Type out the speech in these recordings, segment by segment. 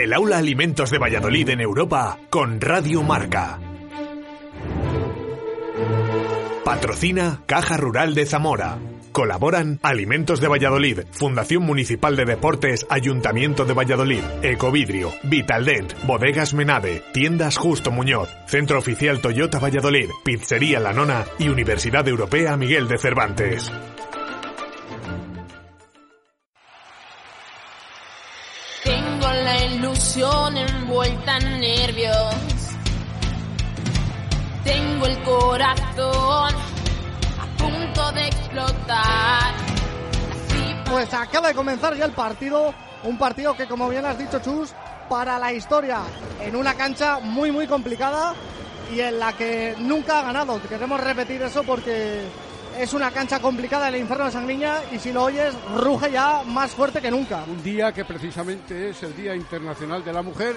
El aula Alimentos de Valladolid en Europa con Radio Marca. Patrocina Caja Rural de Zamora. Colaboran Alimentos de Valladolid, Fundación Municipal de Deportes, Ayuntamiento de Valladolid, Ecovidrio, Vitaldent, Bodegas Menade, Tiendas Justo Muñoz, Centro Oficial Toyota Valladolid, Pizzería La Nona y Universidad Europea Miguel de Cervantes. Tengo la ilusión envuelta en nervios. Tengo el corazón a punto de explotar. Pues acaba de comenzar ya el partido, un partido que como bien has dicho Chus, para la historia, en una cancha muy muy complicada y en la que nunca ha ganado. Queremos repetir eso porque es una cancha complicada el infierno de Sangriña y si lo oyes ruge ya más fuerte que nunca. Un día que precisamente es el Día Internacional de la Mujer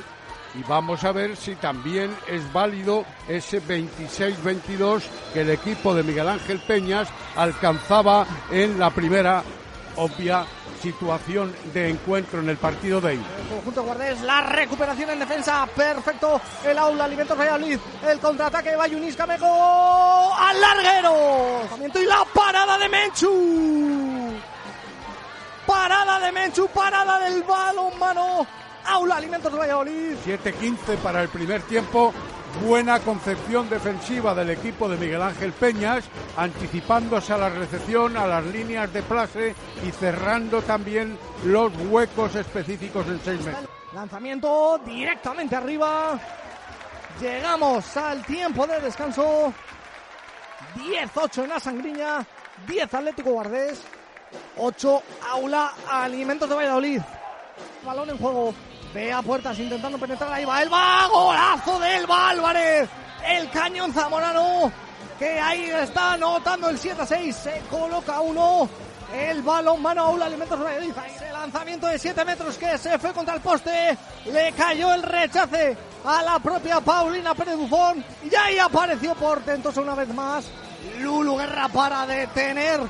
y vamos a ver si también es válido ese 26-22 que el equipo de Miguel Ángel Peñas alcanzaba en la primera obvia situación de encuentro en el partido de ahí. El conjunto guardés, la recuperación en defensa, perfecto. El aula, Alimentos Valladolid, el contraataque de Bayunis Camejo al larguero. Y la parada de Menchu. Parada de Menchu, parada del balón mano. Aula Alimentos Valladolid. 7-15 para el primer tiempo. Buena concepción defensiva del equipo de Miguel Ángel Peñas, anticipándose a la recepción, a las líneas de place y cerrando también los huecos específicos en 6 metros. Lanzamiento directamente arriba. Llegamos al tiempo de descanso. 10-8 en la sangriña. 10 Atlético Guardés. 8 Aula Alimentos de Valladolid. Balón en juego. Ve a puertas intentando penetrar. Ahí va Elba. Golazo de Elba Álvarez. El cañón zamorano. Que ahí está anotando el 7-6. Se coloca uno. El balón mano Aula Alimentos Valladolid. Ese lanzamiento de 7 metros que se fue contra el poste. Le cayó el rechace a la propia Paulina Pérez Bufón. Y ahí apareció portentoso una vez más. Lulu Guerra para detener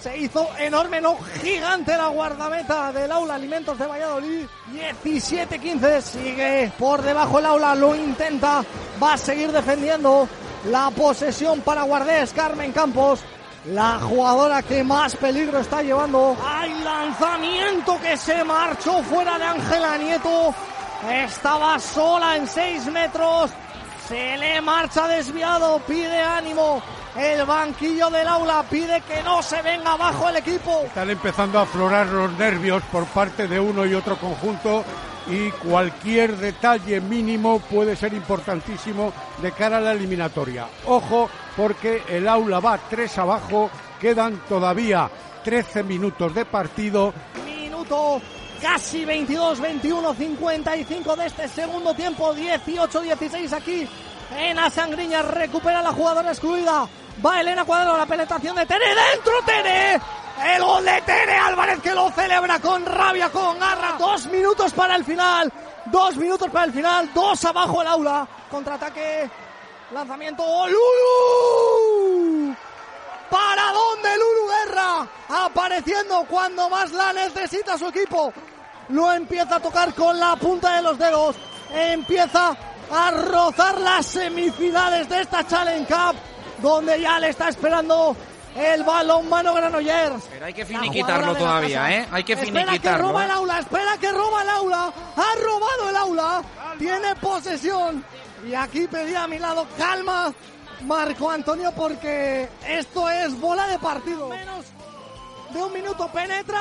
se hizo enorme, no gigante la guardameta del aula Alimentos de Valladolid. 17-15, sigue por debajo el aula, lo intenta, va a seguir defendiendo la posesión para Guardés, Carmen Campos. La jugadora que más peligro está llevando. ¡Hay lanzamiento que se marchó fuera de Ángela Nieto! Estaba sola en 6 metros. Se le marcha desviado, pide ánimo. El banquillo del aula pide que no se venga abajo el equipo. Están empezando a aflorar los nervios por parte de uno y otro conjunto y cualquier detalle mínimo puede ser importantísimo de cara a la eliminatoria. Ojo, porque el aula va tres abajo, quedan todavía 13 minutos de partido. Minuto casi 22, 21, 55 de este segundo tiempo, 18, 16 aquí en Asangriña, recupera la jugadora excluida. Va Elena Cuadrado, la penetración de Tere, dentro Tere. El gol de Tere Álvarez que lo celebra con rabia, con garra. Dos minutos para el final. Dos minutos para el final. Dos abajo el aula. Contraataque. Lanzamiento. Lulu. ¿Para dónde Lulu Guerra? Apareciendo cuando más la necesita su equipo. Lo empieza a tocar con la punta de los dedos. Empieza a rozar las semifinales de esta Challenge Cup, donde ya le está esperando el balón mano Granollers. Pero hay que finiquitarlo todavía, ¿eh? Hay que Espera que finiquitarlo. roba el ¿eh? aula, espera que roba el aula. Ha robado el aula. Tiene posesión. Y aquí pedía a mi lado calma, Marco Antonio, porque esto es bola de partido. Menos de un minuto penetra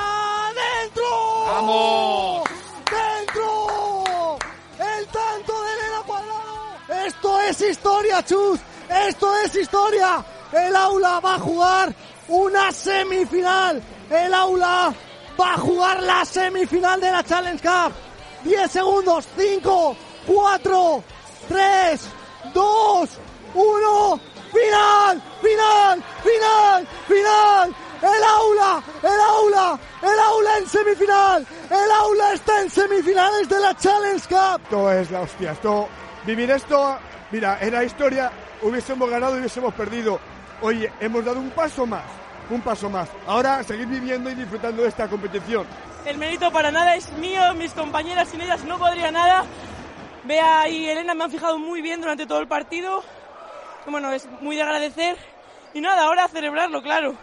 dentro. ¡Vamos! ¡Dentro! El tanto de Elena Cuadrado. Esto es historia, Chus. Esto es historia. El aula va a jugar una semifinal. El aula va a jugar la semifinal de la Challenge Cup. 10 segundos, 5, 4, 3, 2, 1. Final, final, final, final. El aula, el aula, el aula en semifinal. El aula está en semifinales de la Challenge Cup. Esto es la hostia. Esto, vivir esto, mira, era historia. Hubiésemos ganado y hubiésemos perdido. Oye, hemos dado un paso más, un paso más. Ahora seguir viviendo y disfrutando de esta competición. El mérito para nada es mío, mis compañeras sin ellas no podría nada. Bea y Elena me han fijado muy bien durante todo el partido. Bueno, es muy de agradecer. Y nada, ahora a celebrarlo, claro.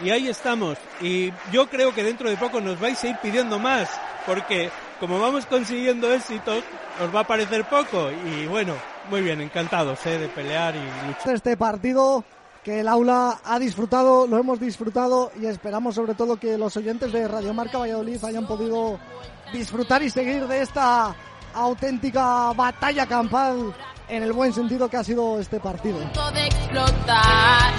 Y ahí estamos. Y yo creo que dentro de poco nos vais a ir pidiendo más, porque como vamos consiguiendo éxitos, os va a parecer poco. Y bueno, muy bien, encantados ¿eh? de pelear y luchar. Este partido que el aula ha disfrutado, lo hemos disfrutado y esperamos sobre todo que los oyentes de Radio Marca Valladolid hayan podido disfrutar y seguir de esta auténtica batalla campal en el buen sentido que ha sido este partido. de explotar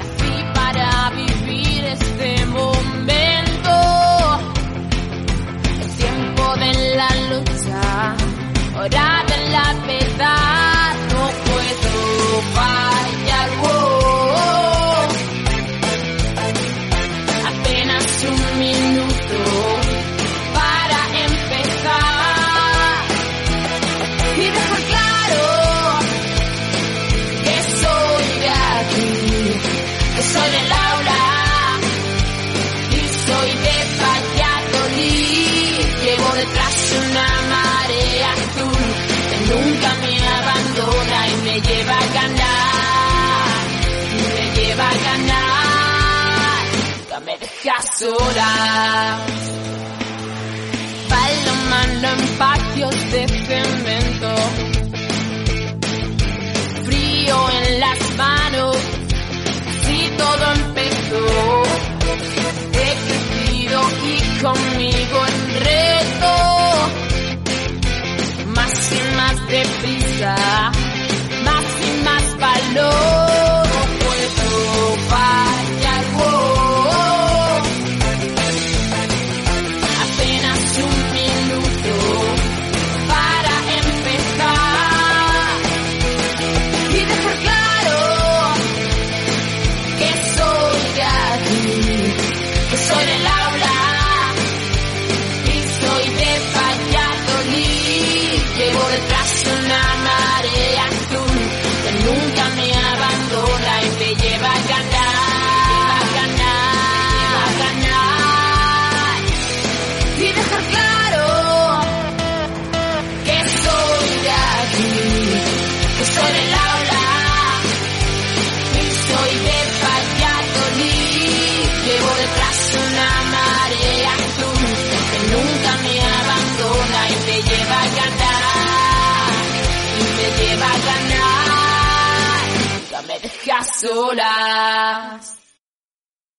así para vivir este momento el tiempo de la lucha hora de la lleva a ganar, me lleva a ganar, nunca me deja sola. Palomando en patios de cemento frío en las manos, así todo empezó. He crecido y conmigo en reto, más y más deprisa, soy del solas.